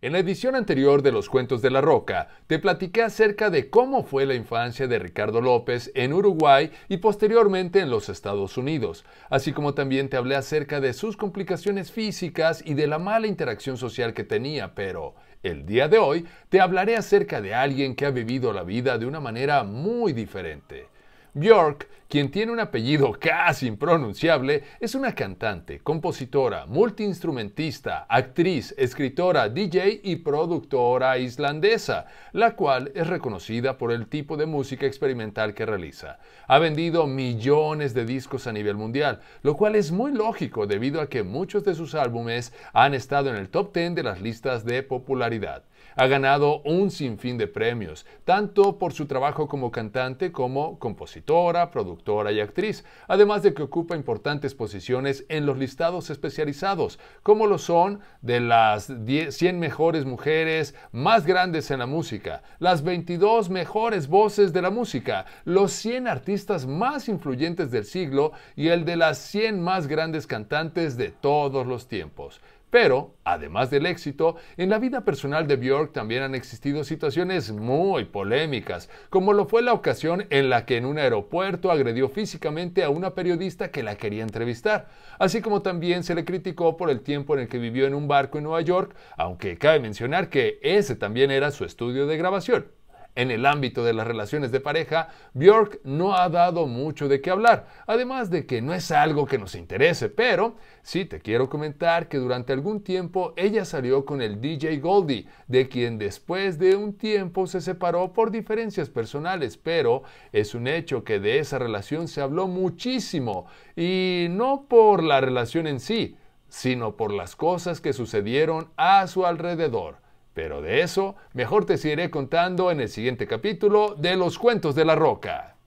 En la edición anterior de Los Cuentos de la Roca, te platiqué acerca de cómo fue la infancia de Ricardo López en Uruguay y posteriormente en los Estados Unidos, así como también te hablé acerca de sus complicaciones físicas y de la mala interacción social que tenía, pero el día de hoy te hablaré acerca de alguien que ha vivido la vida de una manera muy diferente. Björk, quien tiene un apellido casi impronunciable, es una cantante, compositora, multiinstrumentista, actriz, escritora, DJ y productora islandesa, la cual es reconocida por el tipo de música experimental que realiza. Ha vendido millones de discos a nivel mundial, lo cual es muy lógico debido a que muchos de sus álbumes han estado en el top 10 de las listas de popularidad. Ha ganado un sinfín de premios, tanto por su trabajo como cantante como compositora, productora y actriz, además de que ocupa importantes posiciones en los listados especializados, como lo son de las 100 mejores mujeres más grandes en la música, las 22 mejores voces de la música, los 100 artistas más influyentes del siglo y el de las 100 más grandes cantantes de todos los tiempos. Pero, además del éxito, en la vida personal de Björk también han existido situaciones muy polémicas, como lo fue la ocasión en la que en un aeropuerto agredió físicamente a una periodista que la quería entrevistar, así como también se le criticó por el tiempo en el que vivió en un barco en Nueva York, aunque cabe mencionar que ese también era su estudio de grabación. En el ámbito de las relaciones de pareja, Björk no ha dado mucho de qué hablar, además de que no es algo que nos interese, pero sí te quiero comentar que durante algún tiempo ella salió con el DJ Goldie, de quien después de un tiempo se separó por diferencias personales, pero es un hecho que de esa relación se habló muchísimo, y no por la relación en sí, sino por las cosas que sucedieron a su alrededor. Pero de eso mejor te seguiré contando en el siguiente capítulo de Los Cuentos de la Roca.